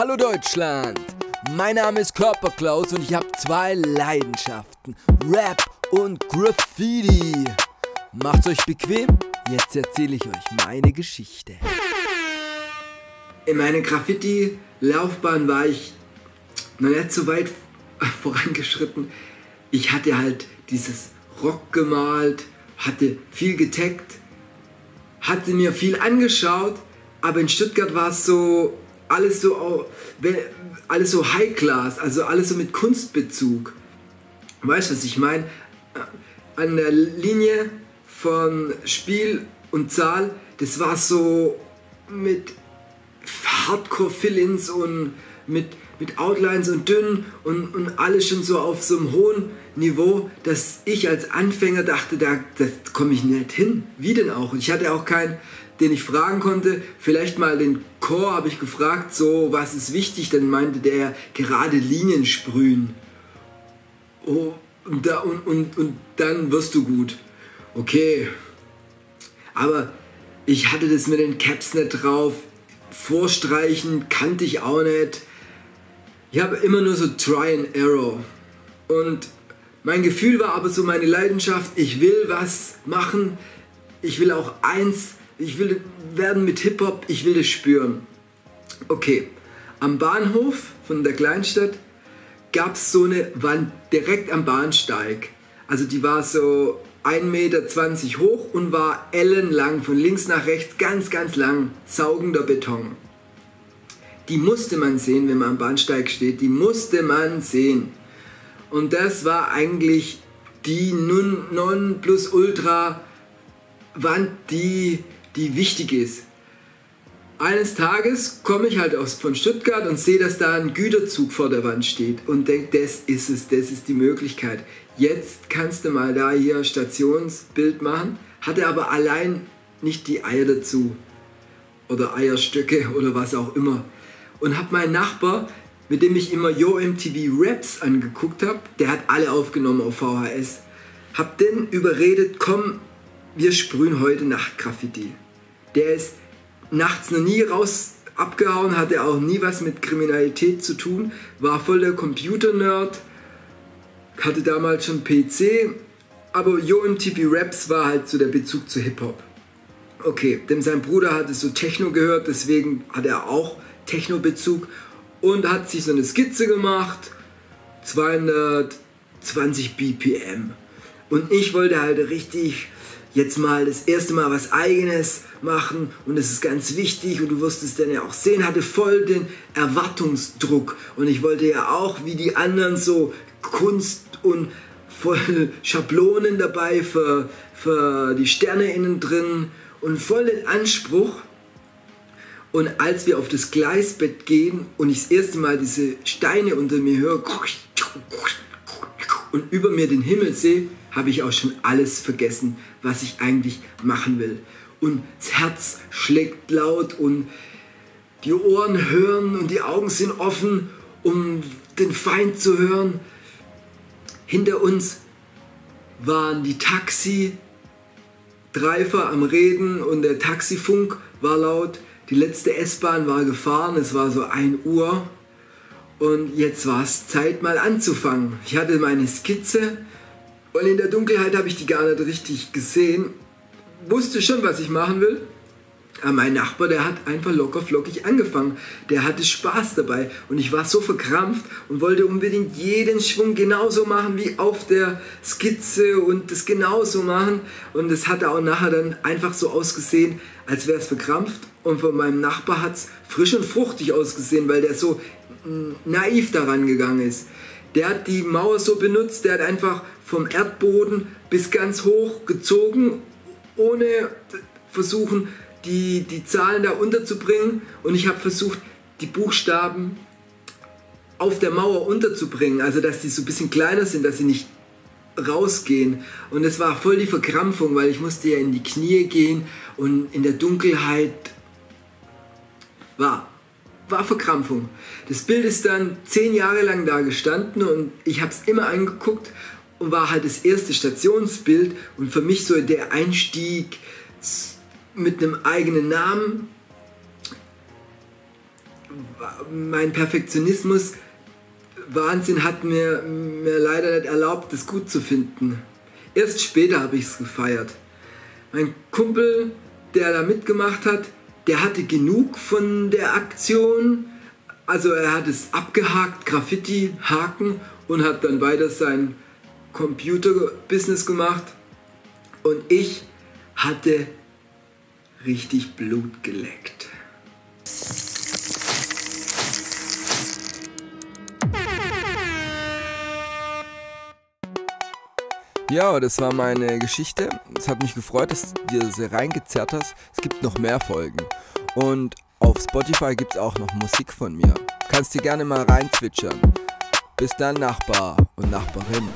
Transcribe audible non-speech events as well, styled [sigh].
Hallo Deutschland! Mein Name ist Körperklaus und ich habe zwei Leidenschaften: Rap und Graffiti. Macht's euch bequem, jetzt erzähle ich euch meine Geschichte. In meiner Graffiti-Laufbahn war ich noch nicht so weit [laughs] vorangeschritten. Ich hatte halt dieses Rock gemalt, hatte viel getaggt, hatte mir viel angeschaut, aber in Stuttgart war es so alles so alles so High Class, also alles so mit Kunstbezug. Weißt du, was ich meine? An der Linie von Spiel und Zahl, das war so mit Hardcore-Fill-Ins und mit, mit Outlines und dünn und, und alles schon so auf so einem hohen Niveau, dass ich als Anfänger dachte, da komme ich nicht hin. Wie denn auch? Und ich hatte auch keinen, den ich fragen konnte. Vielleicht mal den Chor habe ich gefragt, so was ist wichtig? Dann meinte der gerade Linien sprühen. Oh, und, da, und, und, und dann wirst du gut. Okay. Aber ich hatte das mit den Caps nicht drauf. Vorstreichen kannte ich auch nicht. Ich habe immer nur so Try and Error. Und mein Gefühl war aber so meine Leidenschaft, ich will was machen, ich will auch eins, ich will werden mit Hip-Hop, ich will das spüren. Okay, am Bahnhof von der Kleinstadt gab es so eine Wand direkt am Bahnsteig. Also die war so 1,20 Meter hoch und war ellenlang, von links nach rechts, ganz, ganz lang, saugender Beton. Die musste man sehen, wenn man am Bahnsteig steht, die musste man sehen. Und das war eigentlich die Non plus Ultra Wand, die, die wichtig ist. Eines Tages komme ich halt aus, von Stuttgart und sehe, dass da ein Güterzug vor der Wand steht und denke, das ist es, das ist die Möglichkeit. Jetzt kannst du mal da hier Stationsbild machen. Hatte aber allein nicht die Eier dazu oder Eierstöcke oder was auch immer. Und habe meinen Nachbar mit dem ich immer Yo MTV Raps angeguckt habe, der hat alle aufgenommen auf VHS. Hab den überredet, komm, wir sprühen heute Nacht Graffiti. Der ist nachts noch nie raus abgehauen, hatte auch nie was mit Kriminalität zu tun, war voll der Computer-Nerd, hatte damals schon PC, aber Yo MTV Raps war halt so der Bezug zu Hip-Hop. Okay, denn sein Bruder hatte so Techno gehört, deswegen hat er auch Techno-Bezug und hat sich so eine Skizze gemacht, 220 BPM. Und ich wollte halt richtig jetzt mal das erste Mal was eigenes machen und das ist ganz wichtig und du wirst es dann ja auch sehen, hatte voll den Erwartungsdruck. Und ich wollte ja auch wie die anderen so Kunst und voll Schablonen dabei für, für die Sterne innen drin und voll den Anspruch. Und als wir auf das Gleisbett gehen und ich das erste Mal diese Steine unter mir höre und über mir den Himmel sehe, habe ich auch schon alles vergessen, was ich eigentlich machen will. Und das Herz schlägt laut und die Ohren hören und die Augen sind offen, um den Feind zu hören. Hinter uns waren die Taxi-Dreifer am Reden und der Taxifunk war laut. Die letzte S-Bahn war gefahren, es war so 1 Uhr und jetzt war es Zeit mal anzufangen. Ich hatte meine Skizze und in der Dunkelheit habe ich die gar nicht richtig gesehen. Wusste schon, was ich machen will, aber mein Nachbar, der hat einfach locker flockig angefangen. Der hatte Spaß dabei und ich war so verkrampft und wollte unbedingt jeden Schwung genauso machen wie auf der Skizze und das genauso machen. Und es hat auch nachher dann einfach so ausgesehen, als wäre es verkrampft. Und von meinem Nachbar hat es frisch und fruchtig ausgesehen, weil der so naiv daran gegangen ist. Der hat die Mauer so benutzt, der hat einfach vom Erdboden bis ganz hoch gezogen, ohne versuchen, die, die Zahlen da unterzubringen und ich habe versucht, die Buchstaben auf der Mauer unterzubringen, also dass die so ein bisschen kleiner sind, dass sie nicht rausgehen. Und es war voll die Verkrampfung, weil ich musste ja in die Knie gehen und in der Dunkelheit war, war Verkrampfung. Das Bild ist dann zehn Jahre lang da gestanden und ich habe es immer angeguckt und war halt das erste Stationsbild und für mich so der Einstieg mit einem eigenen Namen. mein Perfektionismus Wahnsinn hat mir, mir leider nicht erlaubt, es gut zu finden. Erst später habe ich es gefeiert. Mein Kumpel, der da mitgemacht hat, der hatte genug von der Aktion. Also er hat es abgehakt, Graffiti, Haken und hat dann weiter sein Computer-Business gemacht. Und ich hatte richtig Blut geleckt. Ja, das war meine Geschichte. Es hat mich gefreut, dass du dir sie reingezerrt hast. Es gibt noch mehr Folgen. Und auf Spotify gibt es auch noch Musik von mir. Kannst dir gerne mal reinzwitschern. Bis dann, Nachbar und Nachbarin.